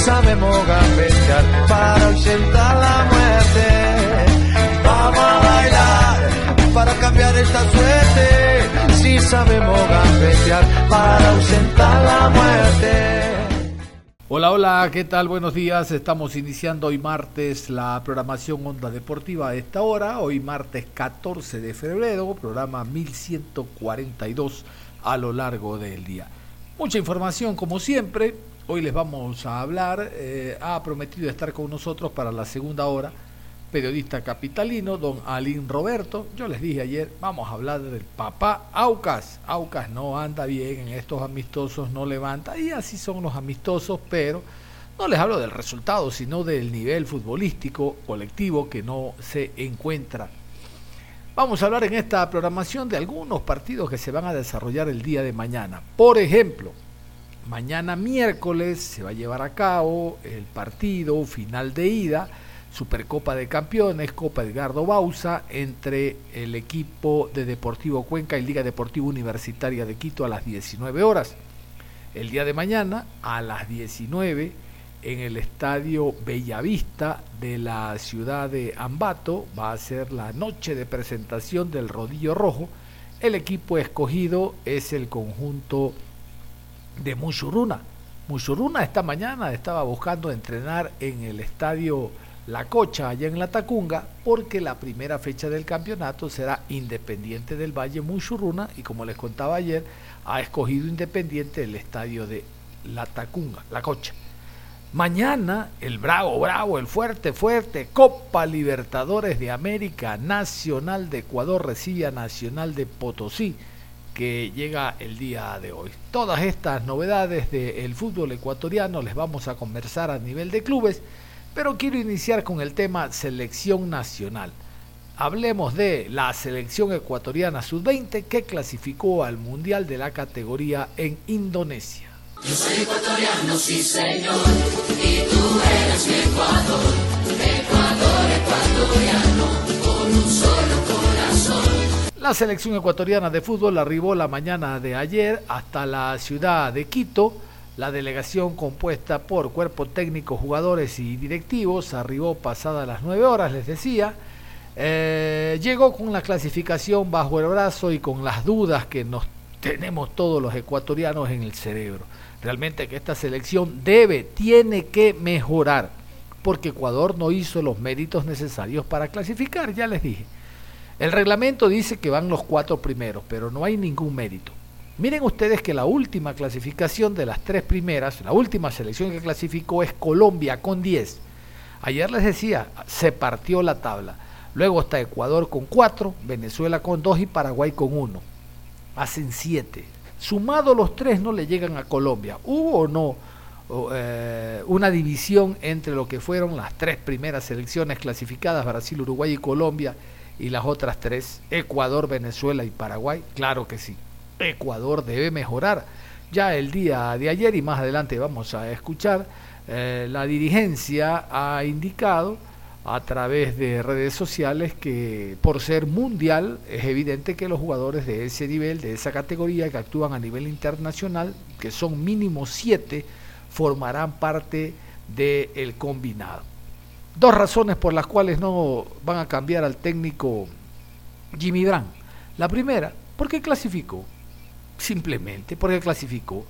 Sabemos gambetear para ausentar la muerte. Vamos a bailar para cambiar esta suerte. Si sabemos gambetear para ausentar la muerte. Hola, hola, ¿qué tal? Buenos días. Estamos iniciando hoy martes la programación Onda Deportiva a esta hora. Hoy martes 14 de febrero, programa 1142 a lo largo del día. Mucha información como siempre, Hoy les vamos a hablar, eh, ha prometido estar con nosotros para la segunda hora, periodista capitalino, don Alín Roberto. Yo les dije ayer, vamos a hablar del papá Aucas. Aucas no anda bien en estos amistosos, no levanta, y así son los amistosos, pero no les hablo del resultado, sino del nivel futbolístico colectivo que no se encuentra. Vamos a hablar en esta programación de algunos partidos que se van a desarrollar el día de mañana. Por ejemplo, Mañana miércoles se va a llevar a cabo el partido final de ida, Supercopa de Campeones, Copa Edgardo Bausa, entre el equipo de Deportivo Cuenca y Liga Deportiva Universitaria de Quito a las 19 horas. El día de mañana a las 19 en el estadio Bellavista de la ciudad de Ambato va a ser la noche de presentación del Rodillo Rojo. El equipo escogido es el conjunto de Mushuruna. Mushuruna esta mañana estaba buscando entrenar en el estadio La Cocha, allá en La Tacunga, porque la primera fecha del campeonato será Independiente del Valle Mushuruna y como les contaba ayer, ha escogido Independiente el estadio de La Tacunga, La Cocha. Mañana el bravo, bravo, el fuerte, fuerte, Copa Libertadores de América Nacional de Ecuador recibe a Nacional de Potosí que llega el día de hoy. Todas estas novedades del fútbol ecuatoriano les vamos a conversar a nivel de clubes, pero quiero iniciar con el tema selección nacional. Hablemos de la selección ecuatoriana sub-20 que clasificó al Mundial de la categoría en Indonesia. Yo soy ecuatoriano, sí señor, y tú eres Ecuador, Ecuador ecuatoriano, con un solo la selección ecuatoriana de fútbol arribó la mañana de ayer hasta la ciudad de Quito. La delegación compuesta por cuerpo técnico, jugadores y directivos arribó pasada las 9 horas, les decía. Eh, llegó con la clasificación bajo el brazo y con las dudas que nos tenemos todos los ecuatorianos en el cerebro. Realmente que esta selección debe, tiene que mejorar, porque Ecuador no hizo los méritos necesarios para clasificar, ya les dije. El reglamento dice que van los cuatro primeros, pero no hay ningún mérito. Miren ustedes que la última clasificación de las tres primeras, la última selección que clasificó es Colombia con 10. Ayer les decía, se partió la tabla. Luego está Ecuador con 4, Venezuela con 2 y Paraguay con 1. Hacen 7. Sumado los tres no le llegan a Colombia. ¿Hubo o no eh, una división entre lo que fueron las tres primeras selecciones clasificadas, Brasil, Uruguay y Colombia, y las otras tres, Ecuador, Venezuela y Paraguay, claro que sí. Ecuador debe mejorar. Ya el día de ayer y más adelante vamos a escuchar, eh, la dirigencia ha indicado a través de redes sociales que por ser mundial es evidente que los jugadores de ese nivel, de esa categoría que actúan a nivel internacional, que son mínimo siete, formarán parte del combinado. Dos razones por las cuales no van a cambiar al técnico Jimmy Brand. La primera, porque clasificó. Simplemente porque clasificó.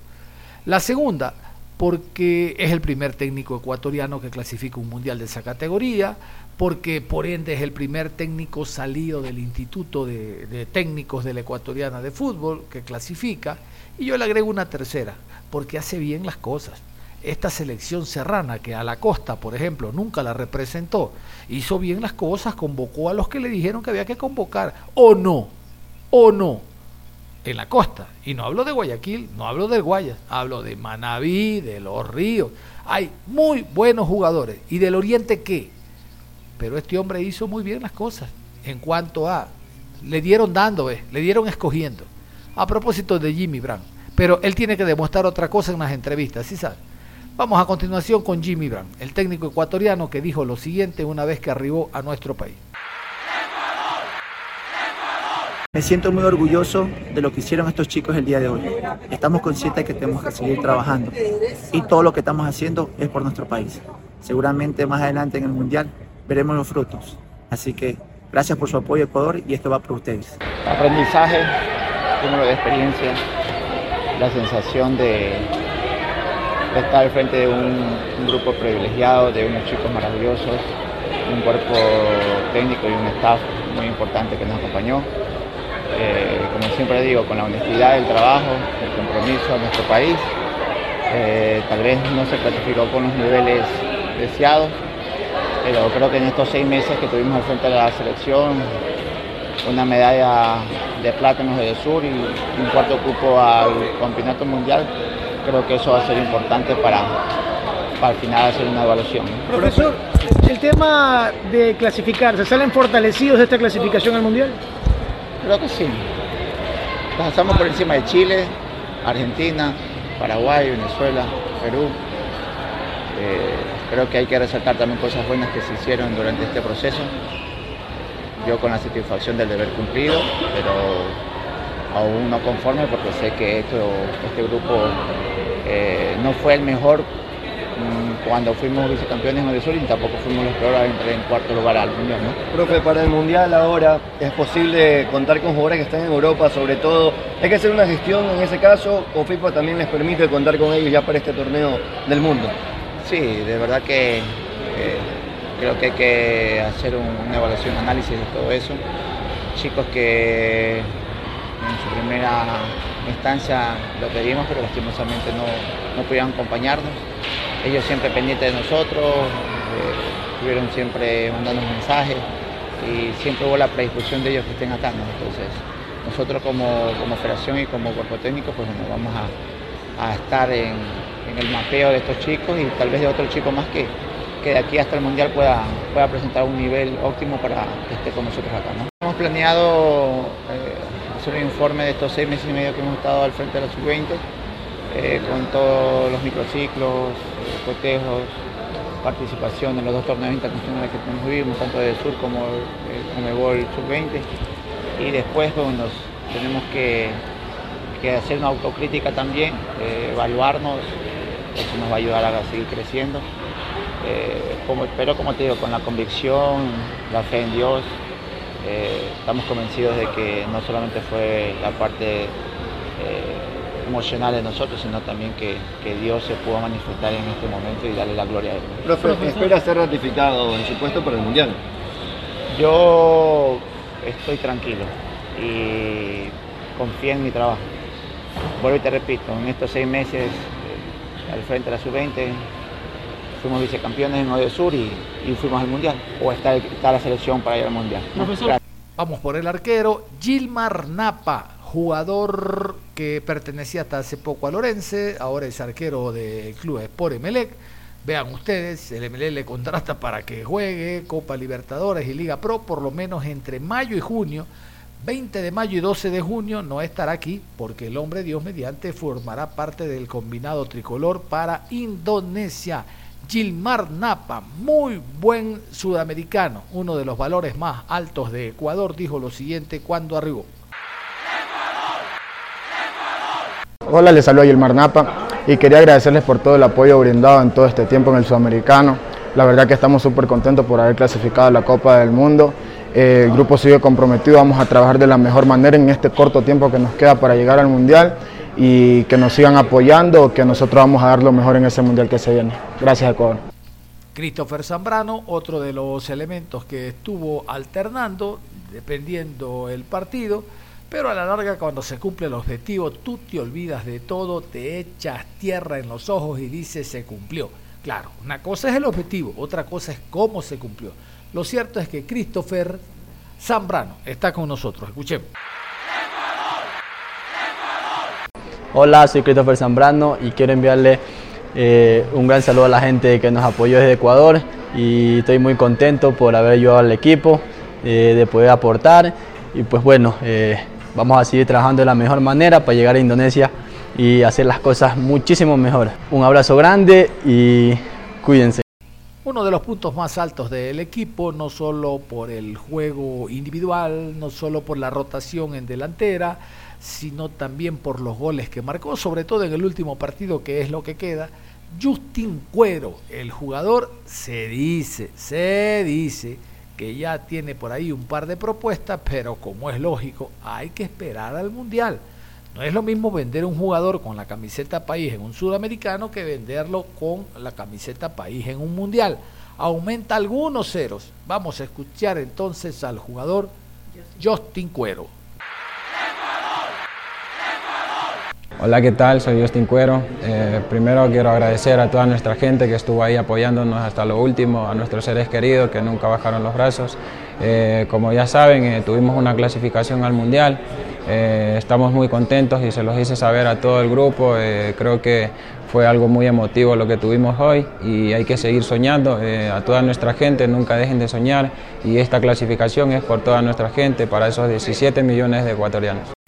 La segunda, porque es el primer técnico ecuatoriano que clasifica un mundial de esa categoría, porque por ende es el primer técnico salido del Instituto de, de, Técnicos de la Ecuatoriana de Fútbol que clasifica, y yo le agrego una tercera, porque hace bien las cosas. Esta selección serrana que a la costa, por ejemplo, nunca la representó, hizo bien las cosas, convocó a los que le dijeron que había que convocar, o no, o no, en la costa. Y no hablo de Guayaquil, no hablo de Guayas, hablo de Manabí, de Los Ríos. Hay muy buenos jugadores. ¿Y del Oriente qué? Pero este hombre hizo muy bien las cosas en cuanto a... Le dieron dando, le dieron escogiendo. A propósito de Jimmy Brown. Pero él tiene que demostrar otra cosa en las entrevistas, ¿sí sabe? Vamos a continuación con Jimmy Brown, el técnico ecuatoriano que dijo lo siguiente una vez que arribó a nuestro país. Me siento muy orgulloso de lo que hicieron estos chicos el día de hoy. Estamos conscientes de que tenemos que seguir trabajando y todo lo que estamos haciendo es por nuestro país. Seguramente más adelante en el Mundial veremos los frutos. Así que gracias por su apoyo Ecuador y esto va por ustedes. Aprendizaje, número de experiencia, la sensación de, estar al frente de un, grupo privilegiado, de unos chicos maravillosos, un cuerpo técnico y un staff muy importante que nos acompañó eh, como siempre digo, con la honestidad del trabajo, el compromiso a nuestro país. Eh, tal vez no se clasificó con los niveles deseados, pero creo que en estos seis meses que tuvimos al frente de la selección, una medalla de plata en los Sur y un cuarto cupo al campeonato mundial, creo que eso va a ser importante para, para al final hacer una evaluación. Profesor, el tema de clasificarse, ¿salen fortalecidos de esta clasificación al mundial? Creo que sí. Pasamos por encima de Chile, Argentina, Paraguay, Venezuela, Perú. Eh, creo que hay que resaltar también cosas buenas que se hicieron durante este proceso. Yo con la satisfacción del deber cumplido, pero aún no conforme porque sé que este grupo eh, no fue el mejor cuando fuimos vicecampeones en el Sur y tampoco fuimos los peores entrar en cuarto lugar al Mundial. ¿no? Profe, para el Mundial ahora es posible contar con jugadores que están en Europa, sobre todo. ¿Hay que hacer una gestión en ese caso o FIFA también les permite contar con ellos ya para este torneo del mundo? Sí, de verdad que eh, creo que hay que hacer una evaluación, análisis de todo eso. Chicos que en su primera instancia lo pedimos, pero lastimosamente no, no pudieron acompañarnos ellos siempre pendientes de nosotros, eh, estuvieron siempre mandando mensajes y siempre hubo la predisposición de ellos que estén acá. Entonces, nosotros como, como federación y como cuerpo técnico, pues bueno, vamos a, estar en, el mapeo de estos chicos y tal vez de otros chicos más que, que de aquí hasta el Mundial pueda, pueda presentar un nivel óptimo para que esté con nosotros acá. Hemos planeado eh, hacer un informe de estos seis meses y medio que hemos estado al frente de la sub-20 eh, con todos los microciclos, cotejos, participación en los dos torneos internacionales que tenemos vivimos, tanto de Sur como el Comebol Sub-20. Y después pues, tenemos que, hacer una autocrítica también, eh, evaluarnos, eso nos va a ayudar a seguir creciendo. Eh, como, pero como te digo, con la convicción, la fe en Dios, estamos convencidos de que no solamente fue la parte emocional de nosotros, sino también que, Dios se pueda manifestar en este momento y darle la gloria a Él. Profe, ¿espera ser ratificado en su puesto para el Mundial? Yo estoy tranquilo y confío en mi trabajo. Vuelvo y te repito, en estos seis meses eh, al frente de la sub-20 fuimos vicecampeones en Odio Sur y, fuimos al Mundial, o está, está, la selección para ir al Mundial. Vamos por el arquero Gilmar Napa, jugador que pertenecía hasta hace poco a Lorense, ahora es arquero del club Sport Emelec. Vean ustedes, el Emelec le contrata para que juegue Copa Libertadores y Liga Pro por lo menos entre mayo y junio. 20 de mayo y 12 de junio no estará aquí porque el hombre Dios mediante formará parte del combinado tricolor para Indonesia. Gilmar Napa, muy buen sudamericano, uno de los valores más altos de Ecuador, dijo lo siguiente cuando arribó. Hola, les saludo Gilmar Napa y quería agradecerles por todo el apoyo brindado en todo este tiempo en el Sudamericano. La verdad que estamos súper contentos por haber clasificado a la Copa del Mundo. El grupo sigue comprometido, vamos a trabajar de la mejor manera en este corto tiempo que nos queda para llegar al Mundial y que nos sigan apoyando, que nosotros vamos a dar lo mejor en ese Mundial que se viene. Gracias Ecuador. Christopher Zambrano, otro de los elementos que estuvo alternando, dependiendo el partido, Pero a la larga cuando se cumple el objetivo, tú te olvidas de todo, te echas tierra en los ojos y dices se cumplió. Claro, una cosa es el objetivo, otra cosa es cómo se cumplió. Lo cierto es que Christopher Zambrano está con nosotros. Escuchemos. Hola, soy Christopher Zambrano y quiero enviarle eh, un gran saludo a la gente que nos apoyó desde Ecuador y estoy muy contento por haber ayudado al equipo, eh, de poder aportar y pues bueno, eh, vamos a seguir trabajando de la mejor manera para llegar a Indonesia y hacer las cosas muchísimo mejor. Un abrazo grande y cuídense. Uno de los puntos más altos del equipo, no solo por el juego individual, no solo por la rotación en delantera, sino también por los goles que marcó, sobre todo en el último partido que es lo que queda. Justin Cuero, el jugador, se dice, se dice que ya tiene por ahí un par de propuestas, pero como es lógico, hay que esperar al Mundial. No es lo mismo vender un jugador con la camiseta país en un sudamericano que venderlo con la camiseta país en un mundial. Aumenta algunos ceros. Vamos a escuchar entonces al jugador Justin Cuero. Hola, ¿qué tal? Soy Justin Cuero. Eh, primero quiero agradecer a toda nuestra gente que estuvo ahí apoyándonos hasta lo último, a nuestros seres queridos que nunca bajaron los brazos. Eh, como ya saben, eh, tuvimos una clasificación al Mundial. estamos muy contentos y se los hice saber a todo el grupo. creo que fue algo muy emotivo lo que tuvimos hoy y hay que seguir soñando. a toda nuestra gente, nunca dejen de soñar y esta clasificación es por toda nuestra gente, para esos 17 millones de ecuatorianos.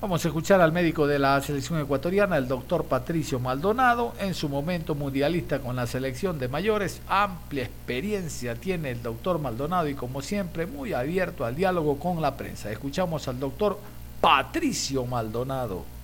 Vamos a escuchar al médico de la selección ecuatoriana, el doctor Patricio Maldonado, en su momento mundialista con la selección de mayores. Amplia experiencia tiene el doctor Maldonado y como siempre muy abierto al diálogo con la prensa. Escuchamos al doctor Patricio Maldonado.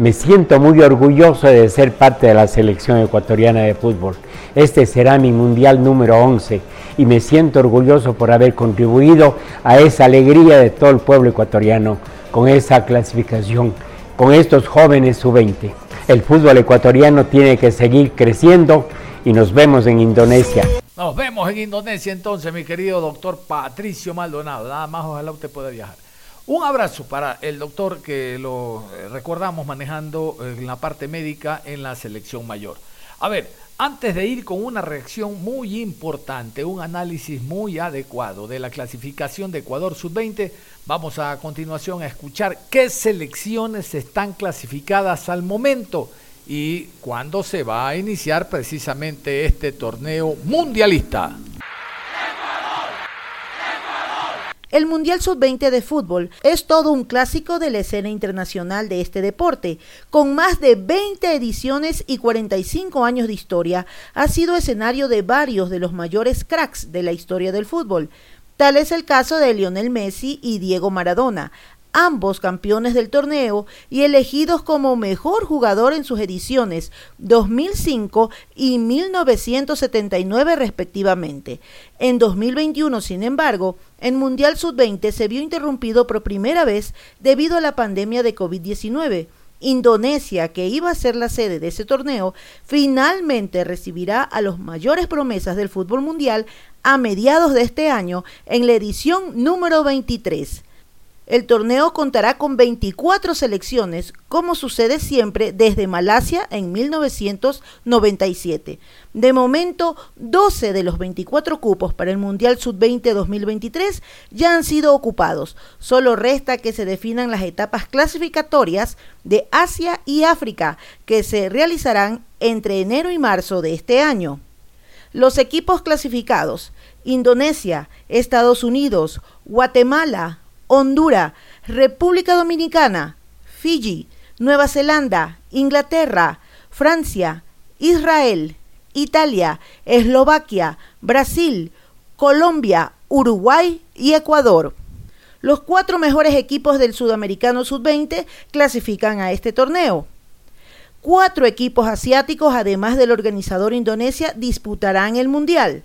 Me siento muy orgulloso de ser parte de la selección ecuatoriana de fútbol. Este será mi mundial número 11 y me siento orgulloso por haber contribuido a esa alegría de todo el pueblo ecuatoriano con esa clasificación, con estos jóvenes sub-20. El fútbol ecuatoriano tiene que seguir creciendo y nos vemos en Indonesia. Nos vemos en Indonesia entonces, mi querido doctor Patricio Maldonado. Nada más, ojalá usted pueda viajar. Un abrazo para el doctor que lo eh, recordamos manejando eh, en la parte médica en la selección mayor. A ver, antes de ir con una reacción muy importante, un análisis muy adecuado de la clasificación de Ecuador Sub-20, vamos a continuación a escuchar qué selecciones están clasificadas al momento y cuándo se va a iniciar precisamente este torneo mundialista. El Mundial Sub-20 de fútbol es todo un clásico de la escena internacional de este deporte. Con más de 20 ediciones y 45 años de historia, ha sido escenario de varios de los mayores cracks de la historia del fútbol. Tal es el caso de Lionel Messi y Diego Maradona, ambos campeones del torneo y elegidos como mejor jugador en sus ediciones 2005 y 1979 respectivamente. En 2021, sin embargo, el Mundial Sub-20 se vio interrumpido por primera vez debido a la pandemia de COVID-19. Indonesia, que iba a ser la sede de ese torneo, finalmente recibirá a los mayores promesas del fútbol mundial a mediados de este año en la edición número 23. El torneo contará con 24 selecciones, como sucede siempre desde Malasia en 1997. De momento, 12 de los 24 cupos para el Mundial Sub-20 2023 ya han sido ocupados. Solo resta que se definan las etapas clasificatorias de Asia y África, que se realizarán entre enero y marzo de este año. Los equipos clasificados, Indonesia, Estados Unidos, Guatemala, Honduras, República Dominicana, Fiji, Nueva Zelanda, Inglaterra, Francia, Israel, Italia, Eslovaquia, Brasil, Colombia, Uruguay y Ecuador. Los cuatro mejores equipos del Sudamericano Sub-20 clasifican a este torneo. Cuatro equipos asiáticos, además del organizador Indonesia, disputarán el Mundial.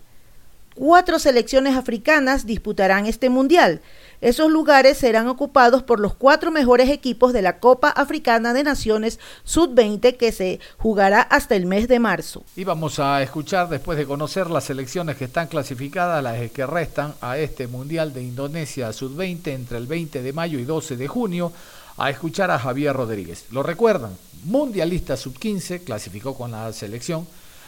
Cuatro selecciones africanas disputarán este Mundial. Esos lugares serán ocupados por los cuatro mejores equipos de la Copa Africana de Naciones Sub-20 que se jugará hasta el mes de marzo. Y vamos a escuchar, después de conocer las selecciones que están clasificadas, las que restan a este Mundial de Indonesia Sub-20 entre el 20 de mayo y 12 de junio, a escuchar a Javier Rodríguez. ¿Lo recuerdan? Mundialista Sub-15, clasificó con la selección.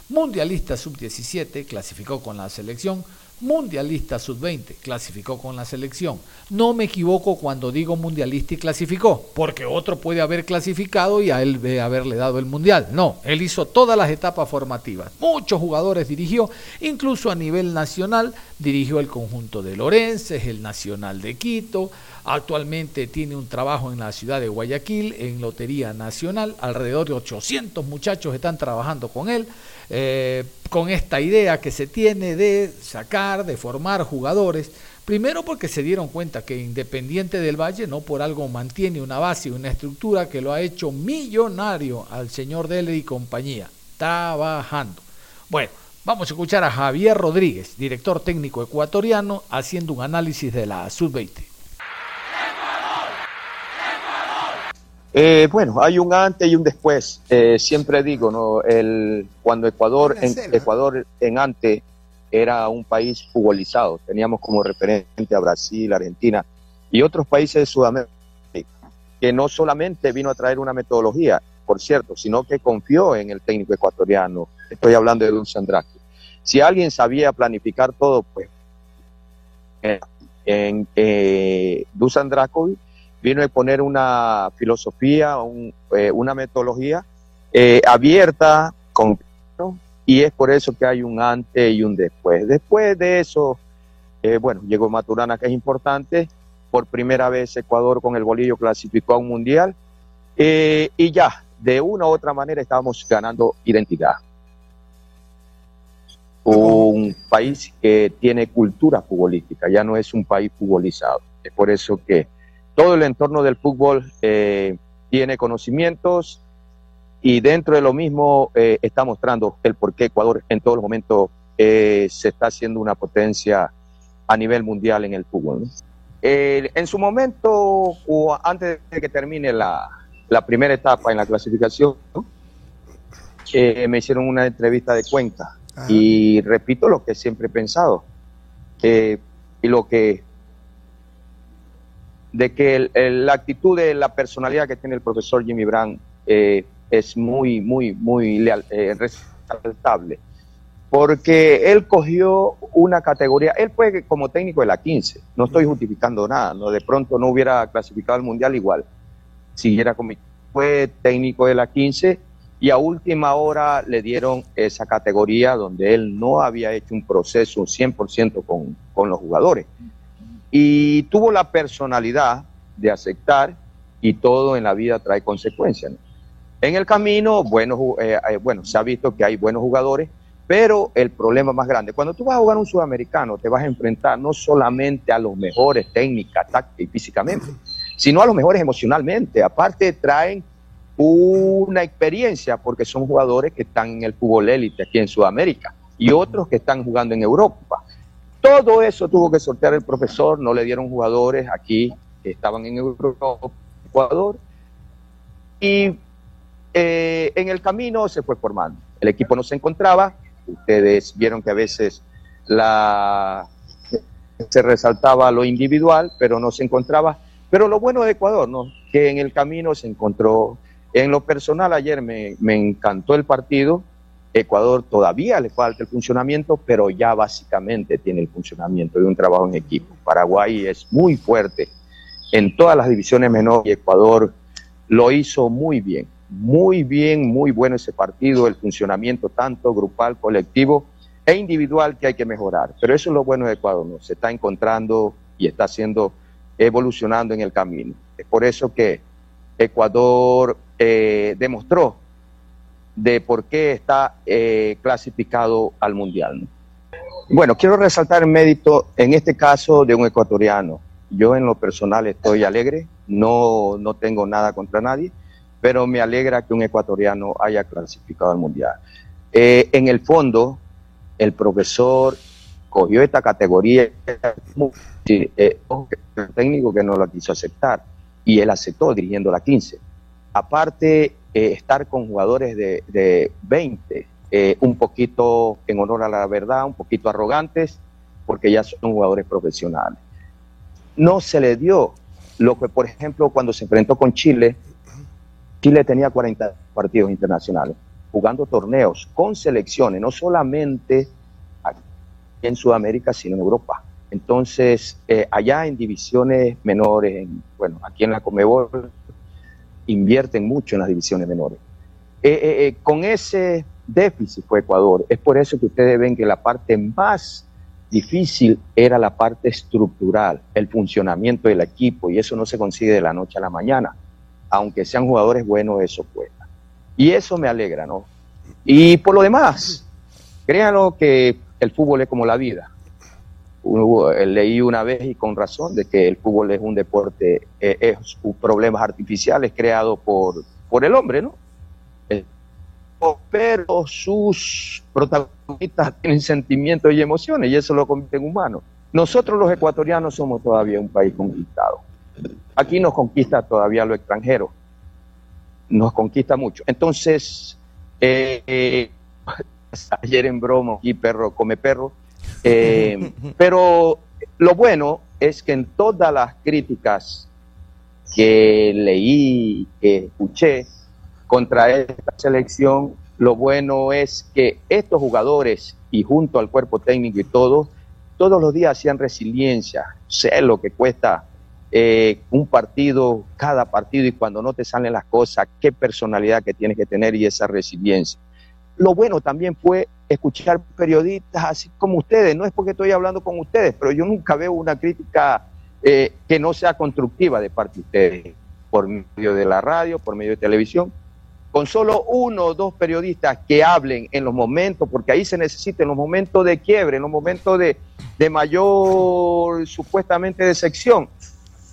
Mundialista Sub-17, clasificó con la selección. Mundialista Sub-20, clasificó con la selección. No me equivoco cuando digo mundialista y clasificó, porque otro puede haber clasificado y a él debe haberle dado el mundial. No, él hizo todas las etapas formativas. Muchos jugadores dirigió, incluso a nivel nacional, dirigió el conjunto de Lorences, el Nacional de Quito. Actualmente tiene un trabajo en la ciudad de Guayaquil, en Lotería Nacional. Alrededor de 800 muchachos están trabajando con él. Eh, con esta idea que se tiene de sacar, de formar jugadores, primero porque se dieron cuenta que Independiente del Valle no por algo mantiene una base una estructura que lo ha hecho millonario al señor Dele y compañía, trabajando. Bueno, vamos a escuchar a Javier Rodríguez, director técnico ecuatoriano, haciendo un análisis de la Sub-20. Eh, bueno, hay un antes y un después. Eh, siempre digo, ¿no? El, cuando Ecuador en, Ecuador en antes era un país futbolizado, teníamos como referente a Brasil, Argentina y otros países de Sudamérica, que no solamente vino a traer una metodología, por cierto, sino que confió en el técnico ecuatoriano. Estoy hablando de Dusan Draghi. Si alguien sabía planificar todo, pues en eh, Dusan Drakovic vino a poner una filosofía, eh, una metodología eh, abierta, con, y es por eso que hay un antes y un después. Después de eso, eh, bueno, llegó Maturana, que es importante. Por primera vez Ecuador con el bolillo clasificó a un mundial. y ya, de una u otra manera estábamos ganando identidad. Un país que tiene cultura futbolística, ya no es un país futbolizado. Es por eso que todo el entorno del fútbol eh, tiene conocimientos y dentro de lo mismo eh, está mostrando el por qué Ecuador en todos los momentos eh, se está haciendo una potencia a nivel mundial en el fútbol. en su momento, o antes de que termine la, primera etapa en la clasificación, me hicieron una entrevista de Cuenca y repito lo que siempre he pensado y lo que de que la actitud de la personalidad que tiene el profesor Jimmy Brand eh, es muy, muy, muy leal, eh, resaltable. Porque él cogió una categoría, él fue como técnico de la 15, no estoy justificando nada, no de pronto no hubiera clasificado al mundial igual, siguiera como fue técnico de la 15 y a última hora le dieron esa categoría donde él no había hecho un proceso 100% con, con los jugadores y tuvo la personalidad de aceptar y todo en la vida trae consecuencias. En el camino, bueno, eh, eh, bueno, se ha visto que hay buenos jugadores, pero el problema más grande, cuando tú vas a jugar un sudamericano, te vas a enfrentar no solamente a los mejores técnicas, táctica y físicamente, sino a los mejores emocionalmente. Aparte, traen una experiencia porque son jugadores que están en el fútbol élite aquí en Sudamérica y otros que están jugando en Europa. Todo eso tuvo que sortear el profesor, no le dieron jugadores aquí que estaban en Ecuador. Y eh, en el camino se fue formando. El equipo no se encontraba. Ustedes vieron que a veces la, se resaltaba lo individual, pero no se encontraba. Pero lo bueno de Ecuador, ¿no? Que en el camino se encontró. En lo personal, ayer me, me encantó el partido Ecuador todavía le falta el funcionamiento, pero ya básicamente tiene el funcionamiento de un trabajo en equipo. Paraguay es muy fuerte en todas las divisiones menores y Ecuador lo hizo muy bien, muy bien, muy bueno ese partido, el funcionamiento tanto grupal, colectivo e individual que hay que mejorar. Pero eso es lo bueno de Ecuador, ¿no? se está encontrando y está haciendo, evolucionando en el camino. Es por eso que Ecuador eh, demostró de por qué está eh, clasificado al Mundial. Bueno, quiero resaltar el mérito, en este caso, de un ecuatoriano. Yo en lo personal estoy alegre, no, no tengo nada contra nadie, pero me alegra que un ecuatoriano haya clasificado al Mundial. Eh, en el fondo, el profesor cogió esta categoría, eh, el técnico que no la quiso aceptar y él aceptó dirigiendo la 15. Aparte, eh, estar con jugadores de, de 20, eh, un poquito en honor a la verdad, un poquito arrogantes, porque ya son jugadores profesionales. No se le dio lo que, por ejemplo, cuando se enfrentó con Chile, Chile tenía 40 partidos internacionales, jugando torneos con selecciones, no solamente en Sudamérica, sino en Europa. Entonces, eh, allá en divisiones menores, bueno, aquí en la Comebol, invierten mucho en las divisiones menores. Eh, eh, con ese déficit fue Ecuador. Es por eso que ustedes ven que la parte más difícil era la parte estructural, el funcionamiento del equipo, y eso no se consigue de la noche a la mañana. Aunque sean jugadores buenos, eso cuesta. Y eso me alegra, ¿no? Y por lo demás, créanlo que el fútbol es como la vida. Leí una vez y con razón de que el fútbol es un deporte, eh, es problemas artificiales creados por, por el hombre, ¿no? Eh, pero sus protagonistas tienen sentimientos y emociones y eso lo convierte en humano. Nosotros los ecuatorianos somos todavía un país conquistado. Aquí nos conquista todavía lo extranjero. Nos conquista mucho. Entonces, eh, ayer en broma, y perro come perro. Eh, pero lo bueno es que en todas las críticas que leí, que escuché contra esta selección, lo bueno es que estos jugadores y junto al cuerpo técnico y todo, todos los días hacían resiliencia. Sé lo que cuesta eh, un partido, cada partido y cuando no te salen las cosas, qué personalidad que tienes que tener y esa resiliencia. Lo bueno también fue escuchar periodistas así como ustedes. No es porque estoy hablando con ustedes, pero yo nunca veo una crítica eh, que no sea constructiva de parte de ustedes, por medio de la radio, por medio de televisión. Con solo uno o dos periodistas que hablen en los momentos, porque ahí se necesita, en los momentos de quiebre, en los momentos de, de mayor supuestamente decepción.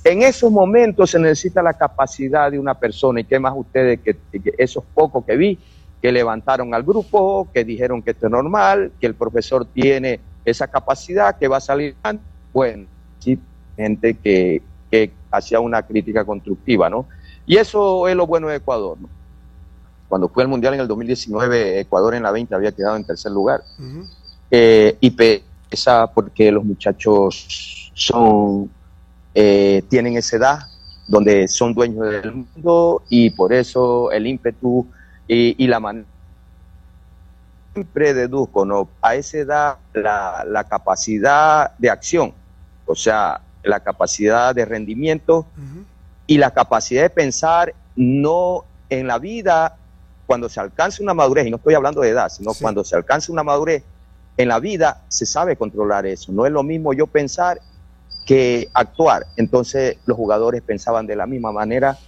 En esos momentos se necesita la capacidad de una persona, y qué más ustedes que, que esos pocos que vi, que levantaron al grupo, que dijeron que esto es normal, que el profesor tiene esa capacidad, que va a salir. Bueno, sí, gente que, que hacía una crítica constructiva, ¿no? Y eso es lo bueno de Ecuador, ¿no? Cuando fue el Mundial en el 2019, Ecuador en la 20 había quedado en tercer lugar. Eh, y pesa porque los muchachos son, eh, tienen esa edad donde son dueños del mundo y por eso el ímpetu y, la manera siempre deduzco, ¿no? A esa edad la, la, capacidad de acción, o sea, la capacidad de rendimiento y la capacidad de pensar no en la vida cuando se alcanza una madurez, y no estoy hablando de edad, sino cuando se alcanza una madurez en la vida, se sabe controlar eso. No es lo mismo yo pensar que actuar. Entonces los jugadores pensaban de la misma manera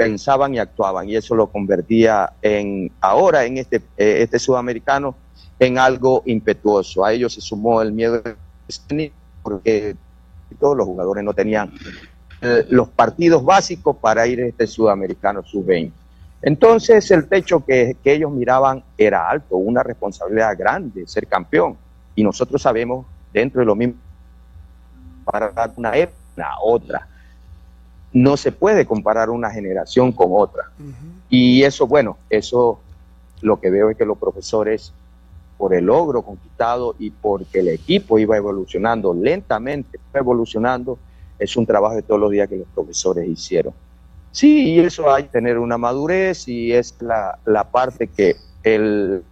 pensaban y actuaban y eso lo convertía en ahora en este, eh, este sudamericano en algo impetuoso. A ellos se sumó el miedo porque todos los jugadores no tenían eh, los partidos básicos para ir a este sudamericano sub-20. Entonces el techo que, que, ellos miraban era alto, una responsabilidad grande, ser campeón. Y nosotros sabemos, dentro de lo mismo, para una época, otra no se puede comparar una generación con otra. Y eso, bueno, eso lo que veo es que los profesores, por el logro conquistado y porque el equipo iba evolucionando lentamente, evolucionando, es un trabajo de todos los días que los profesores hicieron. Sí, y eso hay que tener una madurez y es la, la parte que el,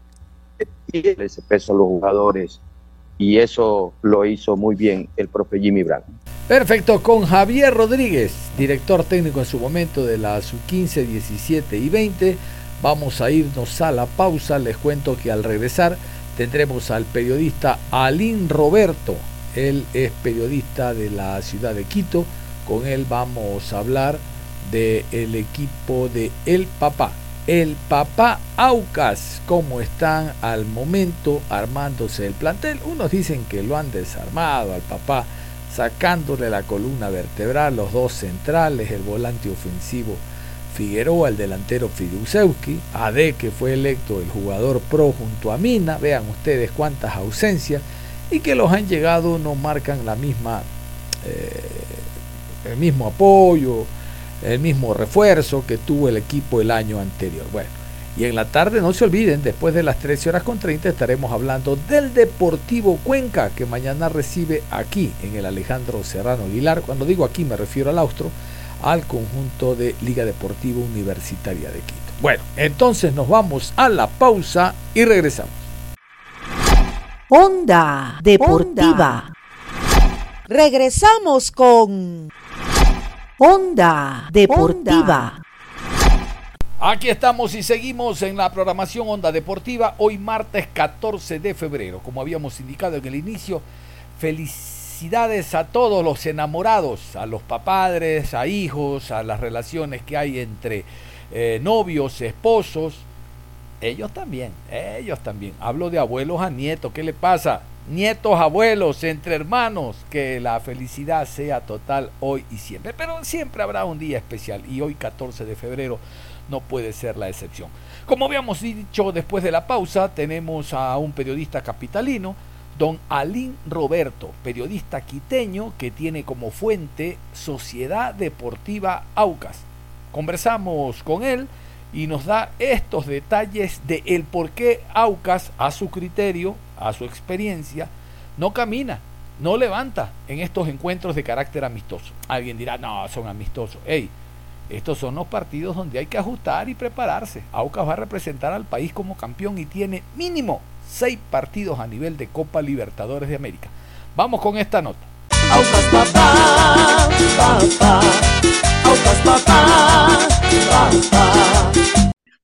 tiene ese peso a los jugadores y eso lo hizo muy bien el profe Jimmy Brown. Perfecto, con Javier Rodríguez, director técnico en su momento de la sub-15, 17 y 20. Vamos a irnos a la pausa. Les cuento que al regresar tendremos al periodista Alín Roberto. Él es periodista de la ciudad de Quito. Con él vamos a hablar del el equipo de El Papá. El Papá Aucas, cómo están al momento armándose el plantel. Unos dicen que lo han desarmado al papá sacándole la columna vertebral, los dos centrales, el volante ofensivo Figueroa, el delantero Fidusewski, AD que fue electo el jugador pro junto a Mina, vean ustedes cuántas ausencias, y que los han llegado no marcan la misma, eh, el mismo apoyo, el mismo refuerzo que tuvo el equipo el año anterior. Bueno, y en la tarde no se olviden, después de las 13 horas con 30 estaremos hablando del Deportivo Cuenca, que mañana recibe aquí en el Alejandro Serrano Aguilar. Cuando digo aquí me refiero al Austro, al conjunto de Liga Deportiva Universitaria de Quito. Bueno, entonces nos vamos a la pausa y regresamos. Onda Deportiva. Regresamos con Onda Deportiva. Aquí estamos y seguimos en la programación Onda Deportiva, hoy martes 14 de febrero. Como habíamos indicado en el inicio, felicidades a todos los enamorados, a los papadres, a hijos, a las relaciones que hay entre eh, novios, esposos. Ellos también, ellos también. Hablo de abuelos a nietos, ¿qué le pasa? Nietos, abuelos, entre hermanos, que la felicidad sea total hoy y siempre. Pero siempre habrá un día especial y hoy 14 de febrero no puede ser la excepción. Como habíamos dicho después de la pausa, tenemos a un periodista capitalino, don Alín Roberto, periodista quiteño que tiene como fuente Sociedad Deportiva Aucas. Conversamos con él y nos da estos detalles de el por qué Aucas, a su criterio, a su experiencia, no camina, no levanta en estos encuentros de carácter amistoso. Alguien dirá, no, son amistosos. Ey, estos son los partidos donde hay que ajustar y prepararse. Aucas va a representar al país como campeón y tiene mínimo seis partidos a nivel de Copa Libertadores de América. Vamos con esta nota. Papá, papá, papá.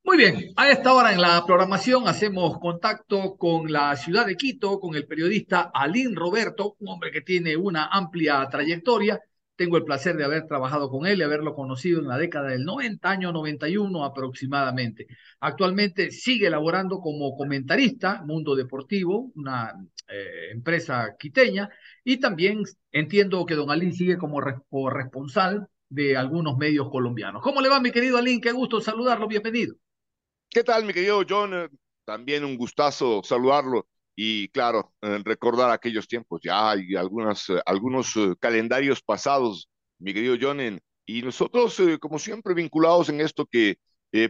Muy bien, a esta hora en la programación hacemos contacto con la ciudad de Quito, con el periodista Alín Roberto, un hombre que tiene una amplia trayectoria tengo el placer de haber trabajado con él y haberlo conocido en la década del 90, año 91 aproximadamente. Actualmente sigue elaborando como comentarista, Mundo Deportivo, una eh, empresa quiteña, y también entiendo que don Alín sigue como corresponsal de algunos medios colombianos. ¿Cómo le va, mi querido Alín? Qué gusto saludarlo, bienvenido. ¿Qué tal, mi querido John? También un gustazo saludarlo y claro, eh, recordar aquellos tiempos, ya hay algunas, eh, algunos eh, calendarios pasados, mi querido John, y nosotros, como siempre, vinculados en esto que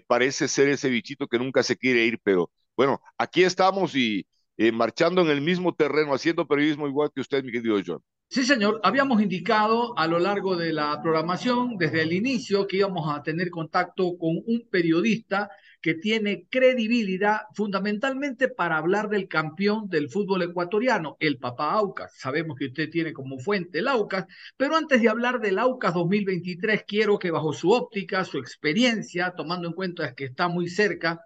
parece ser ese bichito que nunca se quiere ir, pero bueno, aquí estamos y marchando en el mismo terreno, haciendo periodismo igual que usted, mi querido John. Sí, señor. Habíamos indicado a lo largo de la programación, desde el inicio, que íbamos a tener contacto con un periodista que tiene credibilidad fundamentalmente para hablar del campeón del fútbol ecuatoriano, el Papá Aucas. Sabemos que usted tiene como fuente el Aucas, pero antes de hablar del Aucas 2023, quiero que bajo su óptica, su experiencia, tomando en cuenta que está muy cerca,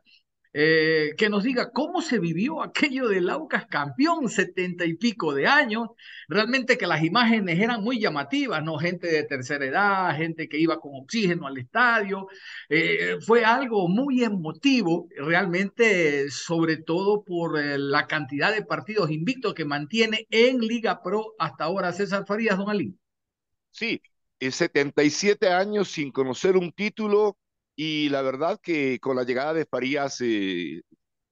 eh, que nos diga cómo se vivió aquello del Aucas campeón, setenta y pico de años. Realmente que las imágenes eran muy llamativas, ¿no? Gente de tercera edad, gente que iba con oxígeno al estadio. Eh, fue algo muy emotivo, realmente, sobre todo por eh, la cantidad de partidos invictos que mantiene en Liga Pro hasta ahora César Farías, don Alín. Sí, 77 años sin conocer un título y la verdad que con la llegada de Farías, eh,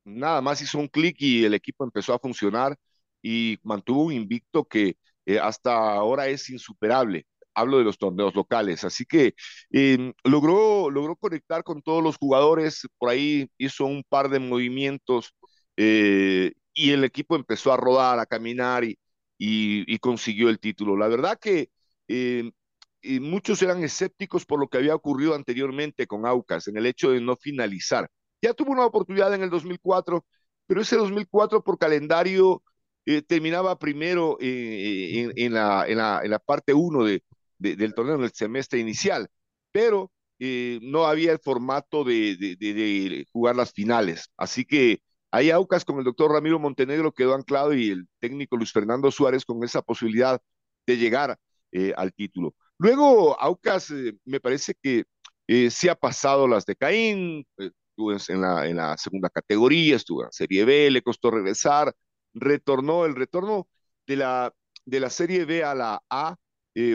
nada más hizo un clic y el equipo empezó a funcionar y mantuvo un invicto que eh, hasta ahora es insuperable. Hablo de los torneos locales. Así que em, logró, logró conectar con todos los jugadores. Por ahí hizo un par de movimientos eh, y el equipo empezó a rodar, a caminar y, y consiguió el título. La verdad que em, y muchos eran escépticos por lo que había ocurrido anteriormente con Aucas, en el hecho de no finalizar. Ya tuvo una oportunidad en el 2004, pero ese 2004 por calendario eh, terminaba primero eh, en, la, en, la, parte 1 de, del torneo, en el semestre inicial, pero eh, no había el formato de, jugar las finales. Así que ahí Aucas con el doctor Ramiro Montenegro quedó anclado y el técnico Luis Fernando Suárez con esa posibilidad de llegar al título. Luego, Aucas eh, me parece que eh, sí ha pasado las de Caín, eh, estuvo en la, la segunda categoría, estuvo en Serie B, le costó regresar, retornó, el retorno de la, de la Serie B a la A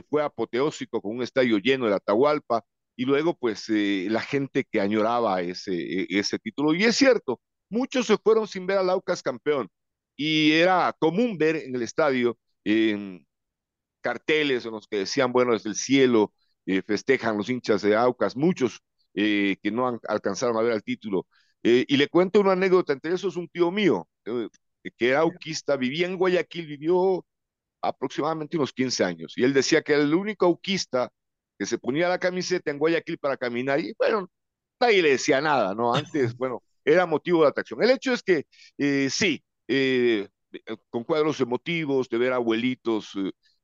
fue apoteósico con un estadio lleno de Atahualpa y luego pues la gente que añoraba ese, ese título. Y es cierto, muchos se fueron sin ver al Aucas campeón y era común ver en el estadio carteles en los que decían, bueno, desde el cielo eh, festejan los hinchas de Aucas, muchos eh, que no han, alcanzaron a ver el título. Eh, y le cuento una anécdota, entre esos un tío mío, que era auquista, vivía en Guayaquil, vivió aproximadamente unos 15 años, y él decía que era el único auquista que se ponía la camiseta en Guayaquil para caminar, y bueno, nadie le decía nada, ¿no? Antes, bueno, era motivo de atracción. El hecho es que sí, con cuadros emotivos, de ver abuelitos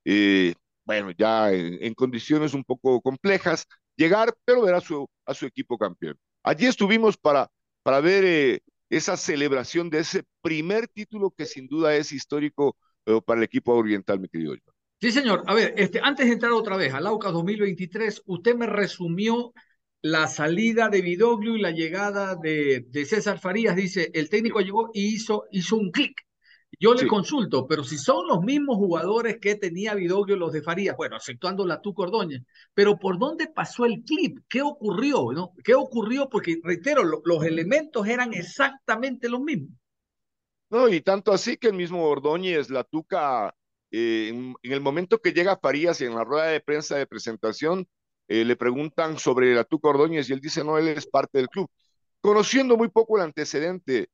eh, bueno, ya en, condiciones un poco complejas, llegar, pero ver a su, a su equipo campeón. Allí estuvimos para, para ver eh, esa celebración de ese primer título que sin duda es histórico eh, para el equipo oriental, mi querido Sí, señor. A ver, este, antes de entrar otra vez al AUCA 2023, usted me resumió la salida de Vidoglio y la llegada de, de César Farías. Dice, el técnico llegó y hizo, hizo un clic yo le consulto, pero si son los mismos jugadores que tenía Vidoglio los de Farías, bueno, aceptando la tu Ordóñez, pero ¿por dónde pasó el clip? ¿Qué ocurrió? No? ¿Qué ocurrió? Porque, reitero, los elementos eran exactamente los mismos. No, y tanto así que el mismo Ordóñez, la Tuca, eh, en, el momento que llega Farías y en la rueda de prensa de presentación, eh, le preguntan sobre la Tuca Ordóñez y él dice, no, él es parte del club. Conociendo muy poco el antecedente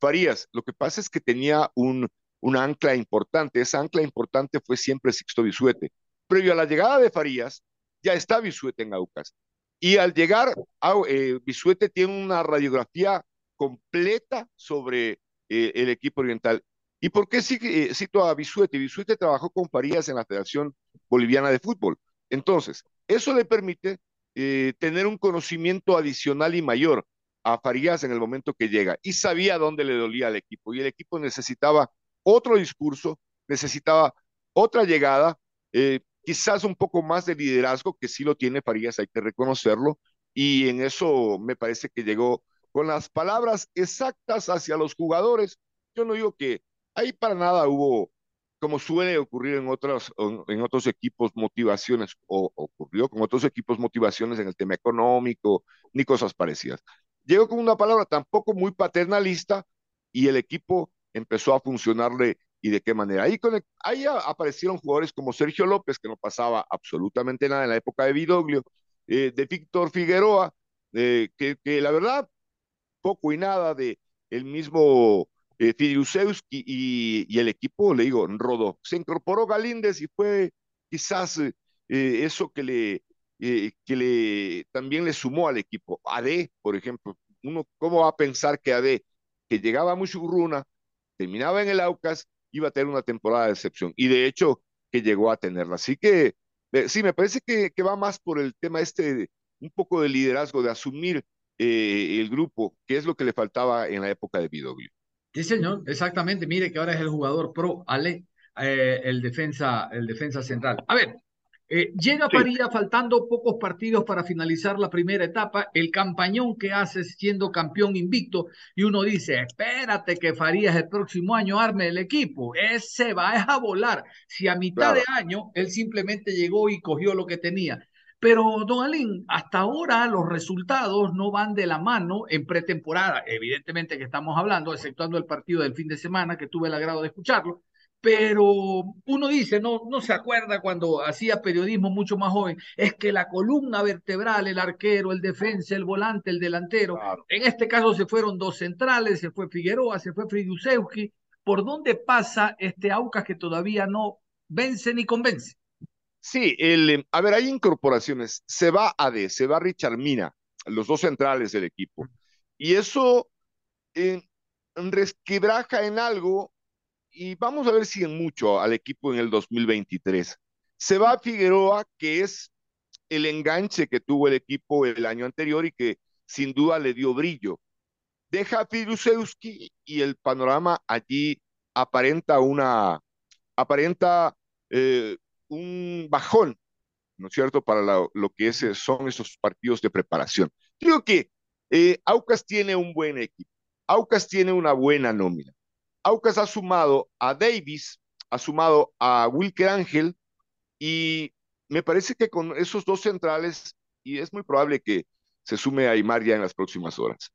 Farías, lo que pasa es que tenía un, ancla importante. Esa ancla importante fue siempre Sixto Bisuete. Previo a la llegada de Farías, ya está Bisuete en Aucas. Y al llegar, eh, Bisuete tiene una radiografía completa sobre eh, el equipo oriental. ¿Y por qué eh, cito a Bisuete? Bisuete trabajó con Farías en la Federación Boliviana de Fútbol. Entonces, eso le permite tener un conocimiento adicional y mayor a Farías en el momento que llega y sabía dónde le dolía al equipo y el equipo necesitaba otro discurso, necesitaba otra llegada, eh, quizás un poco más de liderazgo, que sí lo tiene Farías, hay que reconocerlo, y en eso me parece que llegó con las palabras exactas hacia los jugadores. Yo no digo que ahí para nada hubo, como suele ocurrir en otros, en otros equipos, motivaciones, o ocurrió con otros equipos, motivaciones en el tema económico, ni cosas parecidas. Llegó con una palabra tampoco muy paternalista y el equipo empezó a funcionarle y de qué manera. Ahí, aparecieron jugadores como Sergio López, que no pasaba absolutamente nada en la época de Vidoglio, eh, de Víctor Figueroa, que, la verdad, poco y nada de el mismo eh, y, el equipo, le digo, rodó. Se incorporó Galíndez y fue quizás eh, eso que le eh, que le, también le sumó al equipo. AD, por ejemplo, uno, ¿cómo va a pensar que AD, que llegaba muy Mushurruna, terminaba en el Aucas, iba a tener una temporada de excepción? Y de hecho, que llegó a tenerla. Así que, eh, sí, me parece que, que, va más por el tema este, un poco de liderazgo, de asumir eh, el grupo, que es lo que le faltaba en la época de Vidoglio. Sí, señor, exactamente. Mire que ahora es el jugador pro, Ale, el, defensa, el defensa central. A ver, eh, llega Faría faltando pocos partidos para finalizar la primera etapa, el campañón que hace siendo campeón invicto, y uno dice, espérate que Farías el próximo año arme el equipo, ese va a volar. Si a mitad de año él simplemente llegó y cogió lo que tenía. Pero, don Alín, hasta ahora los resultados no van de la mano en pretemporada, evidentemente que estamos hablando, exceptuando el partido del fin de semana, que tuve el agrado de escucharlo, pero uno dice, no, no se acuerda cuando hacía periodismo mucho más joven, es que la columna vertebral, el arquero, el defensa, el volante, el delantero, en este caso se fueron dos centrales, se fue Figueroa, se fue Frigiusewski, ¿por dónde pasa este Aucas que todavía no vence ni convence? Sí, el, a ver, hay incorporaciones, se va D, se va Richard Mina, los dos centrales del equipo, y eso eh, resquebraja en algo y vamos a ver si en mucho al equipo en el 2023. Se va Figueroa, que es el enganche que tuvo el equipo el año anterior y que sin duda le dio brillo. Deja a y el panorama allí aparenta una, aparenta eh, un bajón, ¿no es cierto?, para lo que es, son esos partidos de preparación. Digo que eh, Aucas tiene un buen equipo, Aucas tiene una buena nómina. Aucas ha sumado a Davis, ha sumado a Wilker Ángel y me parece que con esos dos centrales, y es muy probable que se sume a Aymar ya en las próximas horas.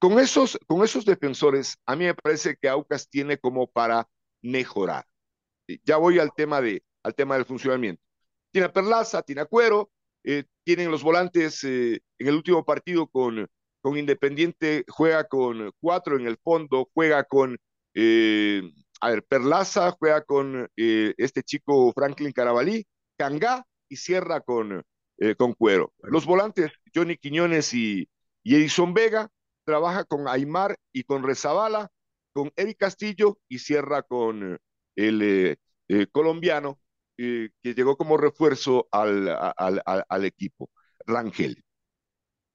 con esos, con esos defensores, a mí me parece que Aucas tiene como para mejorar. Ya voy al tema, de, al tema del funcionamiento. Tiene a Perlaza, tiene a Cuero, eh, tienen los volantes eh, en el último partido con, con Independiente, juega con cuatro en el fondo, juega con, eh, a ver, Perlaza, juega con este chico Franklin Carabalí, Cangá y cierra con, con Cuero. Los volantes, Johnny Quiñones y, y Edison Vega, trabaja con Aymar y con Rezabala, con Eric Castillo y cierra con el colombiano que llegó como refuerzo al, al, al, equipo, Rangel.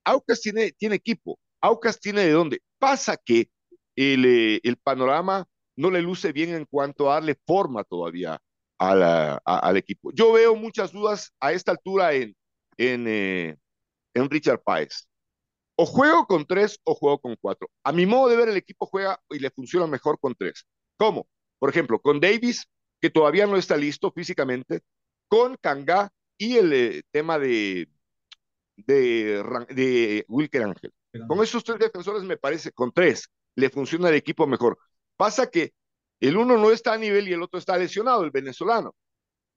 Aucas tiene, tiene equipo, Aucas tiene de dónde. Pasa que el, eh, el panorama no le luce bien en cuanto a darle forma todavía al equipo. Yo veo muchas dudas a esta altura en, en, eh, en Richard Páez. O juego con tres o juego con cuatro. A mi modo de ver, el equipo juega y le funciona mejor con tres. ¿Cómo? Por ejemplo, con Davis que todavía no está listo físicamente, con Kanga y el eh, tema de, de, de Wilker Ángel. Con esos tres defensores, me parece, con tres, le funciona el equipo mejor. Pasa que el uno no está a nivel y el otro está lesionado, el venezolano.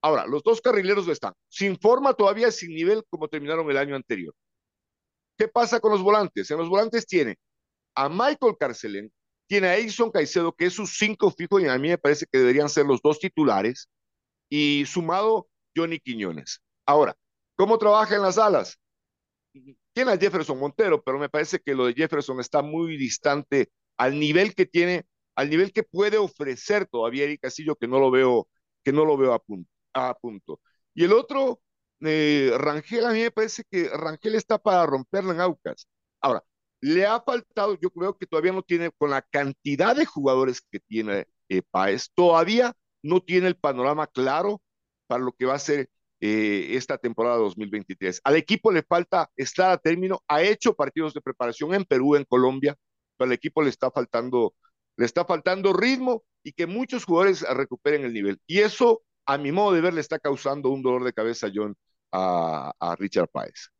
Ahora, los dos carrileros están, sin forma todavía, sin nivel como terminaron el año anterior. ¿Qué pasa con los volantes? En los volantes tiene a Michael Carcelén, tiene a Edison Caicedo, que es sus cinco fijos, y a mí me parece que deberían ser los dos titulares, y sumado Johnny Quiñones. Ahora, ¿cómo trabaja en las alas? Tiene a Jefferson Montero, pero me parece que lo de Jefferson está muy distante al nivel que tiene, al nivel que puede ofrecer todavía Eric Castillo, que no lo veo, que no lo veo a punto. A punto. Y el otro, eh, Rangel, a mí me parece que Rangel está para romperla en Aucas. Ahora, le ha faltado, yo creo que todavía no tiene, con la cantidad de jugadores que tiene eh, Paez, todavía no tiene el panorama claro para lo que va a ser eh, esta temporada 2023. Al equipo le falta estar a término, ha hecho partidos de preparación en Perú, en Colombia, pero al equipo le está faltando, le está faltando ritmo y que muchos jugadores recuperen el nivel. Y eso, a mi modo de ver, le está causando un dolor de cabeza, John, a, a Richard Páez.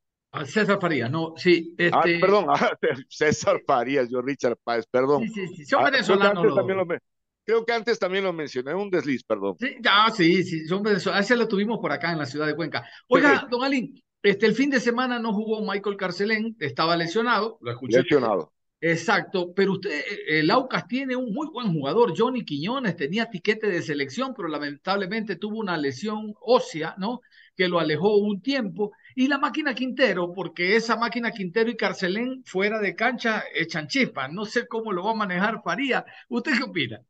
César Farías, no, sí. Ah, este... perdón, César Farías, yo Richard Páez, perdón. Sí, sí, sí, son venezolanos. Ah, creo, que creo que antes también lo mencioné, un desliz, perdón. Sí, ya, sí, sí, son venezolanos. Ese lo tuvimos por acá en la ciudad de Cuenca. Oiga, don Alín, este, el fin de semana no jugó Michael Carcelén, estaba lesionado, lo escuché. Lesionado. Exacto, pero usted, eh, el Aucas tiene un muy buen jugador, Johnny Quiñones, tenía tiquete de selección, pero lamentablemente tuvo una lesión ósea, ¿no? Que lo alejó un tiempo. Y la máquina Quintero, porque esa máquina Quintero y Carcelén fuera de cancha echan chispas. No sé cómo lo va a manejar Faría. ¿Usted qué opina?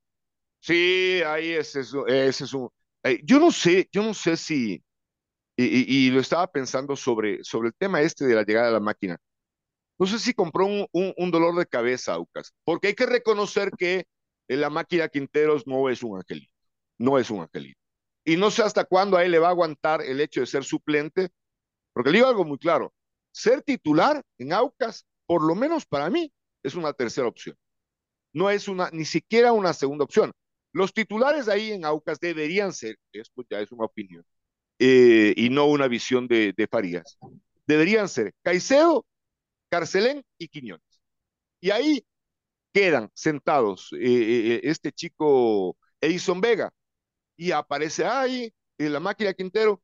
Sí, ahí es eso. Es un, eh, yo no sé, yo no sé si, y, lo estaba pensando sobre, sobre el tema este de la llegada de la máquina. No sé si compró un, un, dolor de cabeza, Aucas, porque hay que reconocer que la máquina Quinteros no es un angelito, no es un angelito. Y no sé hasta cuándo a él le va a aguantar el hecho de ser suplente, porque le digo algo muy claro, ser titular en Aucas, por lo menos para mí, es una tercera opción. No es una, ni siquiera una segunda opción. Los titulares ahí en Aucas deberían ser, esto ya es una opinión, eh, y no una visión de, de Farías, deberían ser Caicedo Carcelén y Quiñones. Y ahí quedan sentados eh, eh, eh, este chico Edison Vega y aparece ahí en la máquina Quintero.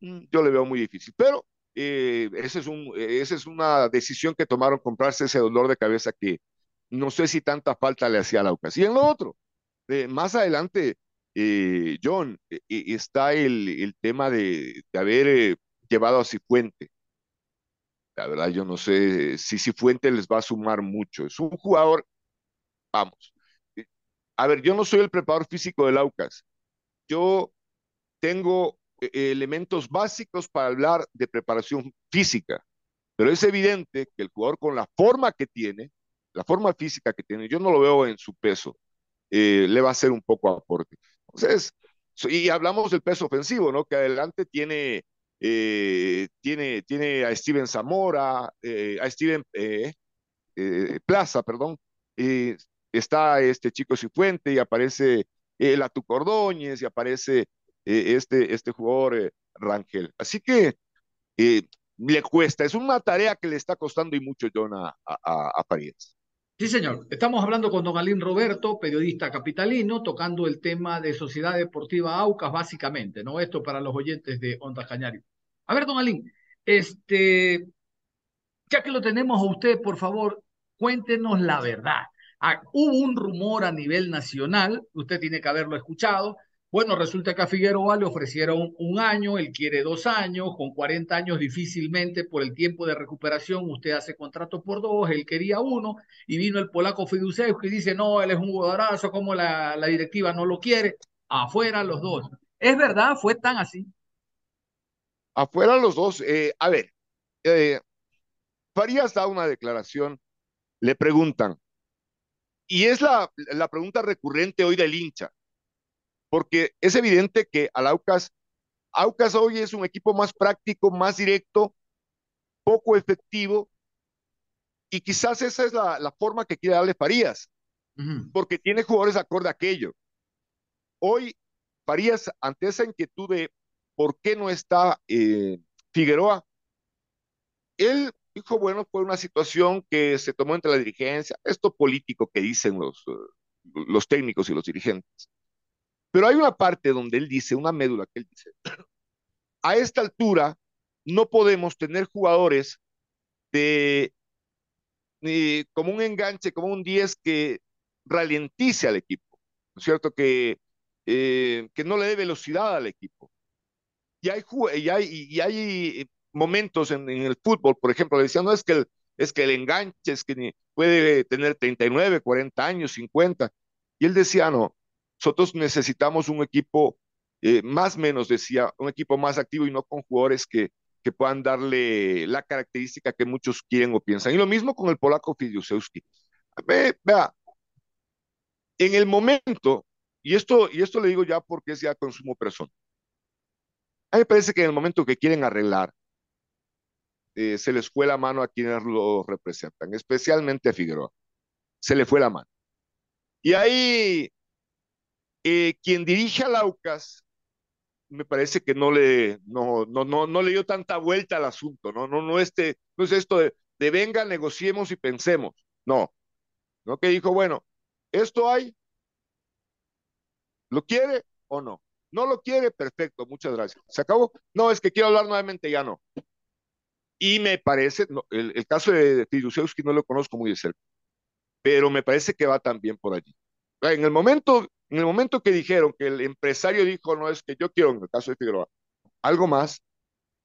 Mm, yo le veo muy difícil, pero esa es, un, esa es una decisión que tomaron comprarse ese dolor de cabeza que no sé si tanta falta le hacía a la Aucas. Y en lo otro, más adelante, John, está el, el tema de, de haber llevado a Cifuente la verdad, yo no sé si Cifuente les va a sumar mucho. Es un jugador, vamos. Eh, a ver, yo no soy el preparador físico del Aucas. Yo tengo eh, elementos básicos para hablar de preparación física, pero es evidente que el jugador con la forma que tiene, la forma física que tiene, yo no lo veo en su peso, eh, le va a hacer un poco aporte. Entonces, y hablamos del peso ofensivo, ¿no? Que adelante tiene eh, tiene, tiene a Steven Zamora, eh, a Steven eh, Plaza, perdón, está este chico Cifuente y aparece el Atu Cordóñez y aparece este, este jugador Rangel. Así que le cuesta, es una tarea que le está costando y mucho John a, a, Sí, señor. Estamos hablando con don Alín Roberto, periodista capitalino, tocando el tema de Sociedad Deportiva Aucas, básicamente, ¿no? Esto para los oyentes de Onda Cañari. A ver, don Alín, este, ya que lo tenemos a usted, por favor, cuéntenos la verdad. Ah, hubo un rumor a nivel nacional, usted tiene que haberlo escuchado, bueno, resulta que a Figueroa le ofrecieron un año, él quiere dos años, con 40 años difícilmente por el tiempo de recuperación usted hace contrato por dos, él quería uno, y vino el polaco Fiducevski y dice, no, él es un jugadorazo, como la, la directiva no lo quiere, afuera los dos. ¿Es verdad? ¿Fue tan así? Afuera los dos. Eh, a ver, eh, Farías da una declaración, le preguntan, y es la, la pregunta recurrente hoy del hincha porque es evidente que al Aucas, Aucas hoy es un equipo más práctico, más directo, poco efectivo, y quizás esa es la, la forma que quiere darle Farías, porque tiene jugadores acorde a aquello. Hoy, Farías, ante esa inquietud de por qué no está eh, Figueroa, él dijo, bueno, fue una situación que se tomó entre la dirigencia, esto político que dicen los, los técnicos y los dirigentes. Pero hay una parte donde él dice, una médula que él dice, a esta altura no podemos tener jugadores de como un enganche, como un 10 que ralentice al equipo, ¿no es cierto? Que, eh, que no le dé velocidad al equipo. Y hay, y hay, y hay momentos en, en, el fútbol, por ejemplo, le decían, no es que el, es que el enganche es que puede tener 39, 40 años, 50. Y él decía, no, nosotros necesitamos un equipo eh, más menos, decía, un equipo más activo y no con jugadores que, que puedan darle la característica que muchos quieren o piensan. Y lo mismo con el polaco Fidiusewski. Ve, vea, en el momento, y esto, y esto le digo ya porque es ya consumo personal, a mí me parece que en el momento que quieren arreglar, eh, se les fue la mano a quienes lo representan, especialmente a Figueroa. Se le fue la mano. Y ahí eh, quien dirige a Laucas, me parece que no le, no, no, no, no le dio tanta vuelta al asunto, ¿no? No, no, este, no es esto de, venga, negociemos y pensemos. No, no que dijo, bueno, esto hay, ¿lo quiere o no? No lo quiere, perfecto, muchas gracias. ¿Se acabó? No, es que quiero hablar nuevamente, ya no. Y me parece, no, el, el, caso de Fiducewski no lo conozco muy de cerca, pero me parece que va también por allí. En el momento en el momento que dijeron que el empresario dijo, no es que yo quiero, en el caso de Figueroa, algo más,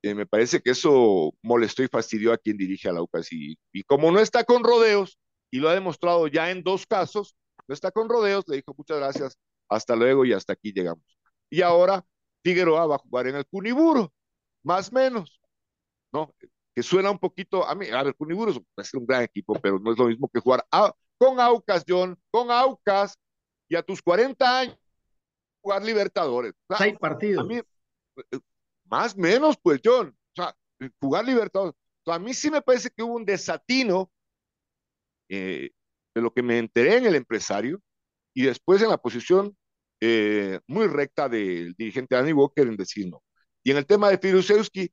eh, me parece que eso molestó y fastidió a quien dirige a la UCAS. Y, y, como no está con rodeos, y lo ha demostrado ya en dos casos, no está con rodeos, le dijo muchas gracias, hasta luego y hasta aquí llegamos. Y ahora Figueroa va a jugar en el Cuniburo, más menos, ¿no? Que suena un poquito, a mí, a ver, Cuniburo es un gran equipo, pero no es lo mismo que jugar a, con Aucas, John, con Aucas, y a tus 40 años jugar Libertadores. O sea, Seis partidos. A mí, más o menos, pues, John. O sea, jugar Libertadores. O sea, a mí sí me parece que hubo un desatino eh, de lo que me enteré en el empresario y después en la posición eh, muy recta del dirigente Danny Walker en decir no. Y en el tema de Firusewski,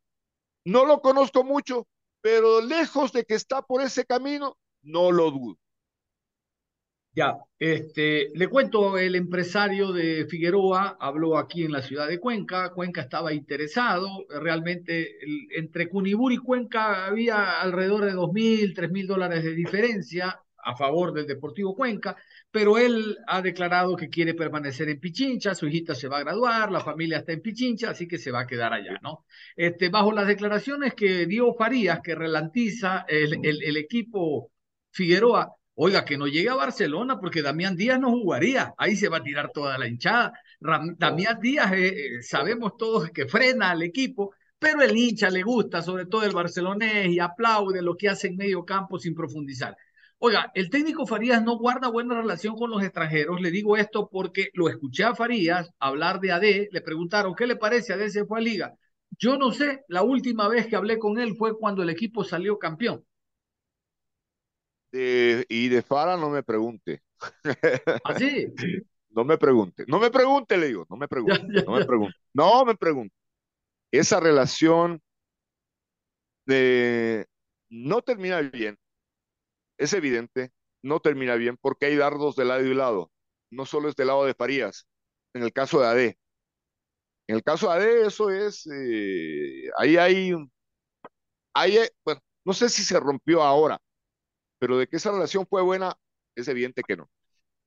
no lo conozco mucho, pero lejos de que está por ese camino, no lo dudo. Ya, este, le cuento, el empresario de Figueroa habló aquí en la ciudad de Cuenca, Cuenca estaba interesado, realmente entre Cunibur y Cuenca había alrededor de dos mil, tres mil dólares de diferencia a favor del Deportivo Cuenca, pero él ha declarado que quiere permanecer en Pichincha, su hijita se va a graduar, la familia está en Pichincha, así que se va a quedar allá, ¿no? Este, bajo las declaraciones que dio Farías, que relantiza el, el, el equipo Figueroa, Oiga, que no llegue a Barcelona porque Damián Díaz no jugaría. Ahí se va a tirar toda la hinchada. Ram, Damián Díaz, eh, eh, sabemos todos que frena al equipo, pero el hincha le gusta, sobre todo el barcelonés, y aplaude lo que hace en medio campo sin profundizar. Oiga, el técnico Farías no guarda buena relación con los extranjeros. Le digo esto porque lo escuché a Farías hablar de AD. Le preguntaron, ¿qué le parece? AD se fue a Liga. Yo no sé, la última vez que hablé con él fue cuando el equipo salió campeón. De, y de Fara no me pregunte. ¿Así? no me pregunte. No me pregunte, le digo. No me pregunte. Ya, ya, no me pregunte. No me pregunte. Esa relación de no termina bien. Es evidente. no termina bien porque hay dardos de lado y lado. No solo es del lado de Farías, en el caso de AD. En el caso de AD, eso es, eh, ahí hay, ahí bueno, no sé si se rompió ahora, pero de que esa relación fue buena, es evidente que no.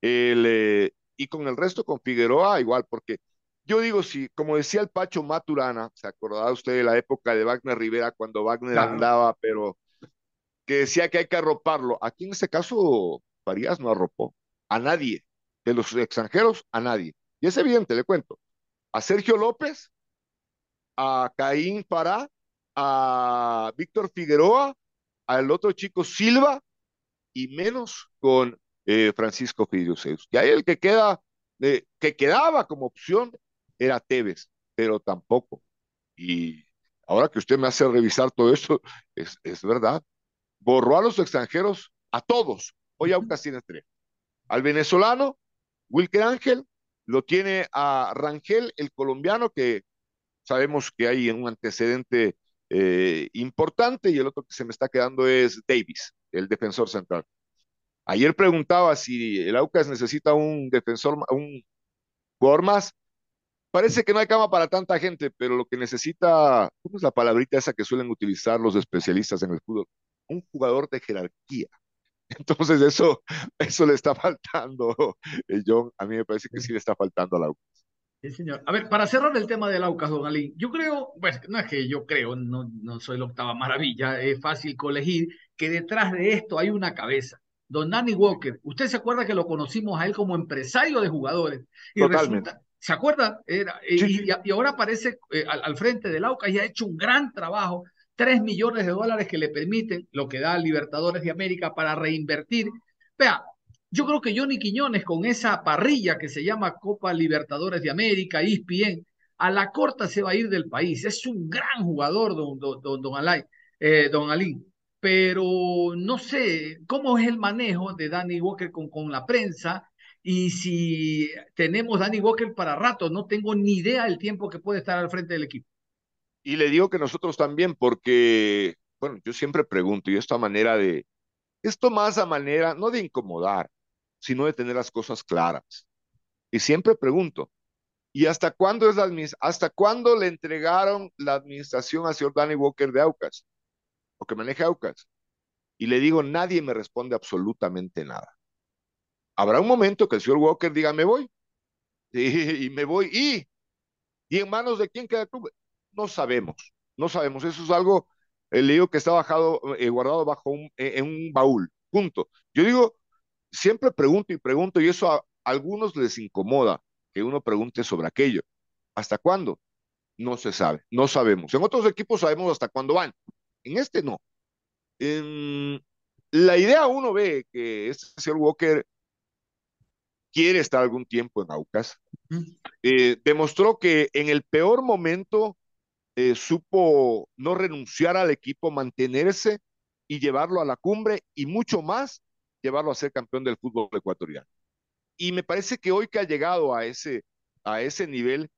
El, eh, y con el resto, con Figueroa, igual, porque yo digo, si, como decía el Pacho Maturana, ¿se acordaba usted de la época de Wagner Rivera cuando Wagner andaba, pero que decía que hay que arroparlo? Aquí en este caso, Farías no arropó a nadie, de los extranjeros, a nadie. Y es evidente, le cuento. A Sergio López, a Caín Pará, a Víctor Figueroa, al otro chico Silva, y menos con eh, Francisco Fidioseus. Y ahí el que queda, eh, que quedaba como opción era Tevez, pero tampoco. Y ahora que usted me hace revisar todo esto, es, es verdad. Borró a los extranjeros, a todos. Hoy Aucas tiene tres. Al venezolano, Wilker Ángel, lo tiene a Rangel, el colombiano, que sabemos que hay un antecedente eh, importante, y el otro que se me está quedando es Davis, el defensor central. Ayer preguntaba si el Aucas necesita un defensor, un jugador más. Parece que no hay cama para tanta gente, pero lo que necesita, ¿cómo es la palabrita esa que suelen utilizar los especialistas en el fútbol? Un jugador de jerarquía. Entonces eso, eso le está faltando, eh, John. A mí me parece que sí le está faltando al Aucas. Sí, señor. A ver, para cerrar el tema del Aucas, don Alín, yo creo, pues no es que yo creo, no, no soy la octava maravilla, es fácil colegir que detrás de esto hay una cabeza don Danny Walker. Usted se acuerda que lo conocimos a él como empresario de jugadores. Y Totalmente. ¿Se acuerda? Era, y, y, ahora aparece eh, al, frente del AUCA y ha hecho un gran trabajo. Tres millones de dólares que le permiten lo que da Libertadores de América para reinvertir. Vea, yo creo que Johnny Quiñones con esa parrilla que se llama Copa Libertadores de América, ESPN, a la corta se va a ir del país. Es un gran jugador, don, don, don, don, Alay, eh, don Alín pero no sé cómo es el manejo de Danny Walker con, con la prensa y si tenemos Danny Walker para rato, no tengo ni idea del tiempo que puede estar al frente del equipo. Y le digo que nosotros también, porque, bueno, yo siempre pregunto, y esta manera de, esto más a manera, no de incomodar, sino de tener las cosas claras. Y siempre pregunto, ¿y hasta cuándo es la hasta cuándo le entregaron la administración al señor Danny Walker de Aucas? o que maneje Aucas. Y le digo, nadie me responde absolutamente nada. Habrá un momento que el señor Walker diga, me voy. Y, y me voy. ¿Y? ¿Y en manos de quién queda el club? No sabemos. No sabemos. Eso es algo, eh, le digo que está bajado, eh, guardado bajo un, eh, en un baúl. Punto. Yo digo, siempre pregunto y pregunto, y eso a algunos les incomoda que uno pregunte sobre aquello. ¿Hasta cuándo? No se sabe, no sabemos. En otros equipos sabemos hasta cuándo van, en este no. En la idea uno ve que este señor Walker quiere estar algún tiempo en Aucas. Eh, demostró que en el peor momento eh, supo no renunciar al equipo, mantenerse y llevarlo a la cumbre y mucho más, llevarlo a ser campeón del fútbol ecuatoriano. Y me parece que hoy que ha llegado a ese, a ese nivel,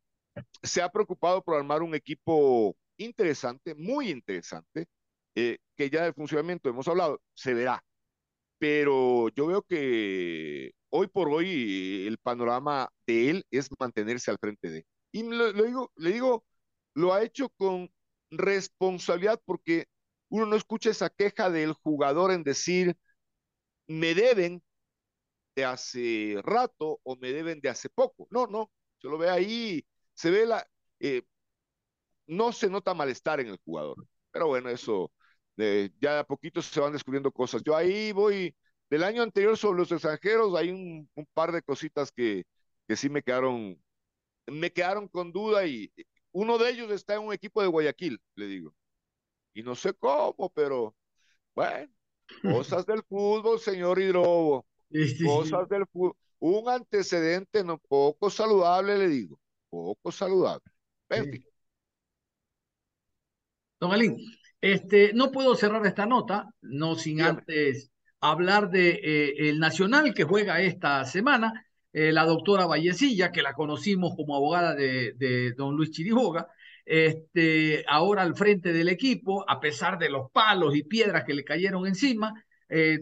se ha preocupado por armar un equipo interesante, muy interesante, eh, que ya de funcionamiento hemos hablado, se verá. Pero yo veo que hoy por hoy el panorama de él es mantenerse al frente de. Y lo, digo, le digo, lo ha hecho con responsabilidad porque uno no escucha esa queja del jugador en decir, me deben de hace rato o me deben de hace poco. No, no, se lo ve ahí, se ve la, eh, no se nota malestar en el jugador. Pero bueno, eso ya de a poquito se van descubriendo cosas. Yo ahí voy, del año anterior sobre los extranjeros, hay un, un par de cositas que, que sí me quedaron, me quedaron con duda y uno de ellos está en un equipo de Guayaquil, le digo. Y no sé cómo, pero bueno, cosas del fútbol, señor Hidrobo. Cosas del fútbol. Un antecedente no poco saludable, le digo. Poco saludable. Don Alín, este, no puedo cerrar esta nota, no sin antes hablar de eh, el Nacional que juega esta semana, eh, la doctora Vallecilla, que la conocimos como abogada de, de don Luis Chiriboga, este, ahora al frente del equipo, a pesar de los palos y piedras que le cayeron encima, eh,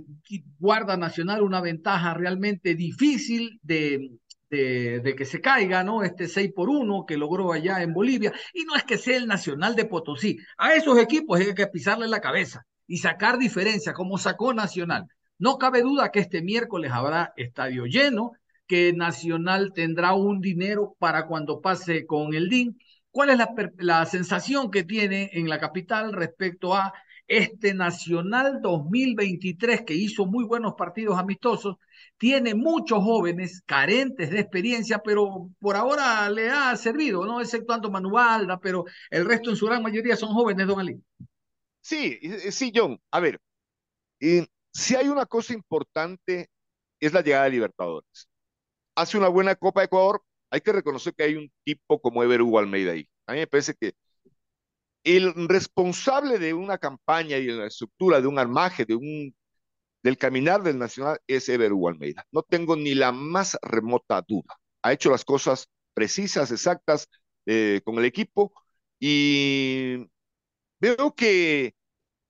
guarda Nacional una ventaja realmente difícil de, de, que se caiga, ¿no? Este 6 por 1 que logró allá en Bolivia. Y no es que sea el Nacional de Potosí. A esos equipos hay que pisarle la cabeza y sacar diferencia, como sacó Nacional. No cabe duda que este miércoles habrá estadio lleno, que Nacional tendrá un dinero para cuando pase con el DIN. ¿Cuál es la, sensación que tiene en la capital respecto a este Nacional 2023 que hizo muy buenos partidos amistosos, tiene muchos jóvenes carentes de experiencia, pero por ahora le ha servido, ¿no? Exceptuando Manualda, pero el resto en su gran mayoría son jóvenes, don Ali. Sí, sí, John. A ver, si hay una cosa importante, es la llegada de Libertadores. Hace una buena Copa de Ecuador, hay que reconocer que hay un tipo como Ever Hugo Almeida ahí. A mí me parece que el responsable de una campaña y de la estructura de un armaje, de un, del caminar del Nacional es Ever Hugo Almeida. No tengo ni la más remota duda. Ha hecho las cosas precisas, exactas eh, con el equipo y veo que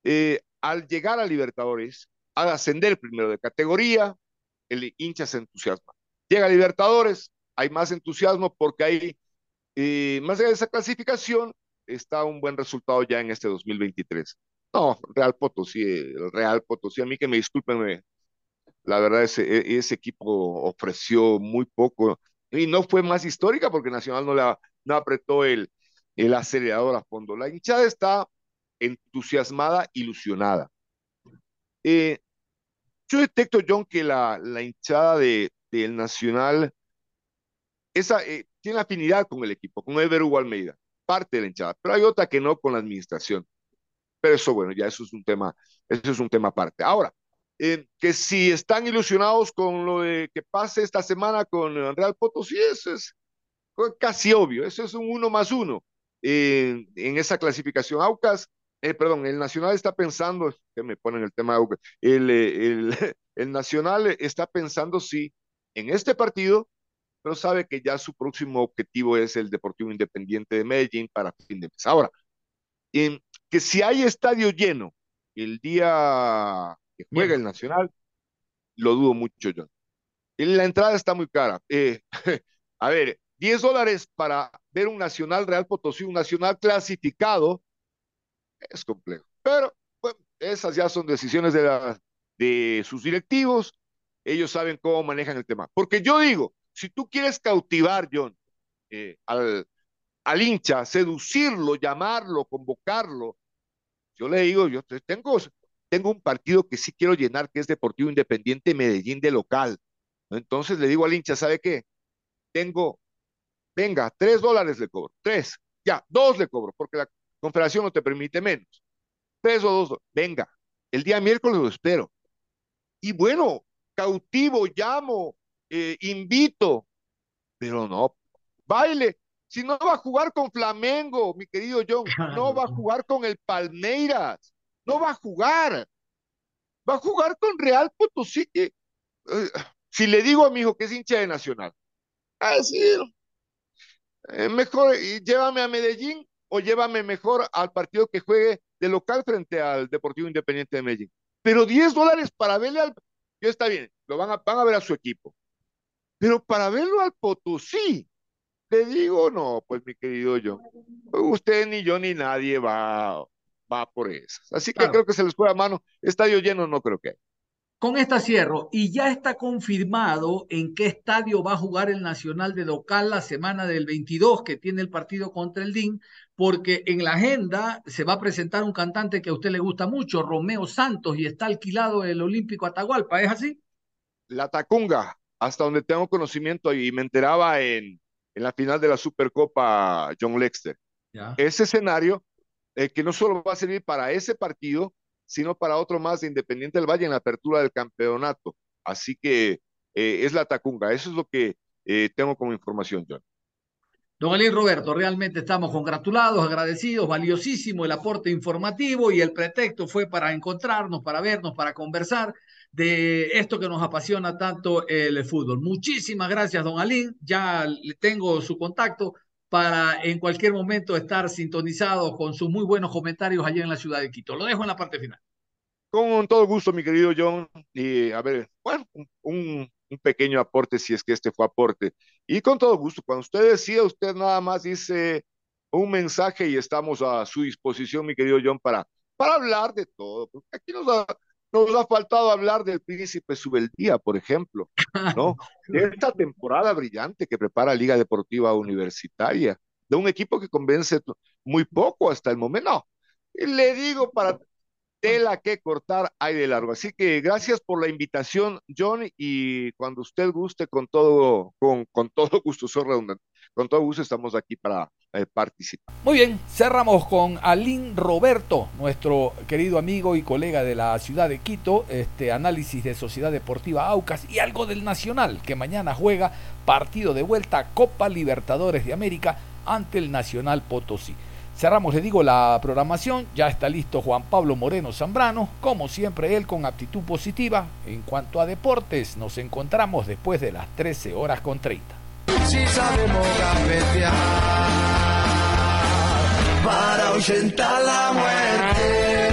eh, al llegar a Libertadores, al ascender primero de categoría, el hincha se entusiasma. Llega a Libertadores, hay más entusiasmo porque hay, eh, más allá de esa clasificación, está un buen resultado ya en este 2023. No, Real Potosí, el Real Potosí, a mí que me disculpen, la verdad ese, e, ese equipo ofreció muy poco y no fue más histórica porque Nacional no, la, no apretó el, el acelerador a fondo. La hinchada está entusiasmada, ilusionada. Eh, yo detecto, John, que la, la hinchada de, del Nacional esa, eh, tiene afinidad con el equipo, con Ever Hugo Almeida parte de la hinchada, pero hay otra que no con la administración. Pero eso, bueno, ya eso es un tema, eso es un tema aparte. Ahora, eh, que si están ilusionados con lo que pase esta semana con Real Potosí, eso es casi obvio, eso es un uno más uno eh, en esa clasificación. Aucas, eh, perdón, el Nacional está pensando, que me ponen el tema de Aucas, el, el, el Nacional está pensando si en este partido pero sabe que ya su próximo objetivo es el Deportivo Independiente de Medellín para fin de mes. Ahora, que si hay estadio lleno el día que juega el Nacional, lo dudo mucho yo. La entrada está muy cara. Eh, a ver, 10 dólares para ver un Nacional Real Potosí, un Nacional clasificado, es complejo. Pero bueno, esas ya son decisiones de, la, de sus directivos. Ellos saben cómo manejan el tema. Porque yo digo, si tú quieres cautivar, John, eh, al, hincha, seducirlo, llamarlo, convocarlo, yo le digo, yo tengo, tengo un partido que sí quiero llenar, que es Deportivo Independiente Medellín de local. Entonces le digo al hincha, ¿sabe qué? Tengo, venga, tres dólares le cobro, tres, ya, dos le cobro, porque la confederación no te permite menos. Tres o dos, venga, el día miércoles lo espero. Y bueno, cautivo, llamo, eh, invito, pero no, baile. Si no va a jugar con Flamengo, mi querido John, no va a jugar con el Palmeiras, no va a jugar. Va a jugar con Real Potosí. Eh, si le digo a mi hijo que es hincha de Nacional, a decir, eh, mejor llévame a Medellín o llévame mejor al partido que juegue de local frente al Deportivo Independiente de Medellín. Pero 10 dólares para verle al... Yo está bien, lo van a, van a ver a su equipo. Pero para verlo al Potosí, le digo, no, pues mi querido yo, usted ni yo ni nadie va, va por eso. Así que creo que se les fue a mano. Estadio lleno no creo que Con esta cierro, y ya está confirmado en qué estadio va a jugar el Nacional de local la semana del 22, que tiene el partido contra el DIN, porque en la agenda se va a presentar un cantante que a usted le gusta mucho, Romeo Santos, y está alquilado el Olímpico Atahualpa, ¿es así? La Tacunga, hasta donde tengo conocimiento y me enteraba en, en la final de la Supercopa John Lexter. Ese escenario eh, que no solo va a servir para ese partido, sino para otro más de Independiente del Valle en la apertura del campeonato. Así que eh, es la Tacunga. Eso es lo que eh, tengo como información, John. Don Alín Roberto, realmente estamos congratulados, agradecidos, valiosísimo el aporte informativo y el pretexto fue para encontrarnos, para vernos, para conversar de esto que nos apasiona tanto el fútbol. Muchísimas gracias, don Alín. Ya le tengo su contacto para en cualquier momento estar sintonizado con sus muy buenos comentarios allá en la ciudad de Quito. Lo dejo en la parte final. Con todo gusto, mi querido John. Y a ver, bueno, un, un pequeño aporte si es que este fue aporte. Y con todo gusto, cuando usted decía, usted nada más dice un mensaje y estamos a su disposición, mi querido John, para, para hablar de todo. Aquí nos nos ha faltado hablar del príncipe Subeldía, por ejemplo, ¿no? De esta temporada brillante que prepara Liga Deportiva Universitaria, de un equipo que convence muy poco hasta el momento. No, le digo para tela que cortar hay de largo. Así que gracias por la invitación, John, y cuando usted guste, con todo, con, con todo gusto, soy redundante, con todo gusto estamos aquí para eh. Muy bien, cerramos con Alín Roberto, nuestro querido amigo y colega de la ciudad de Quito, este análisis de Sociedad Deportiva Aucas y algo del Nacional, que mañana juega partido de vuelta Copa Libertadores de América ante el Nacional Potosí. Cerramos, le digo, la programación. Ya está listo Juan Pablo Moreno Zambrano. Como siempre, él con actitud positiva. En cuanto a deportes, nos encontramos después de las 13 horas con 30. Si sabemos para la muerte.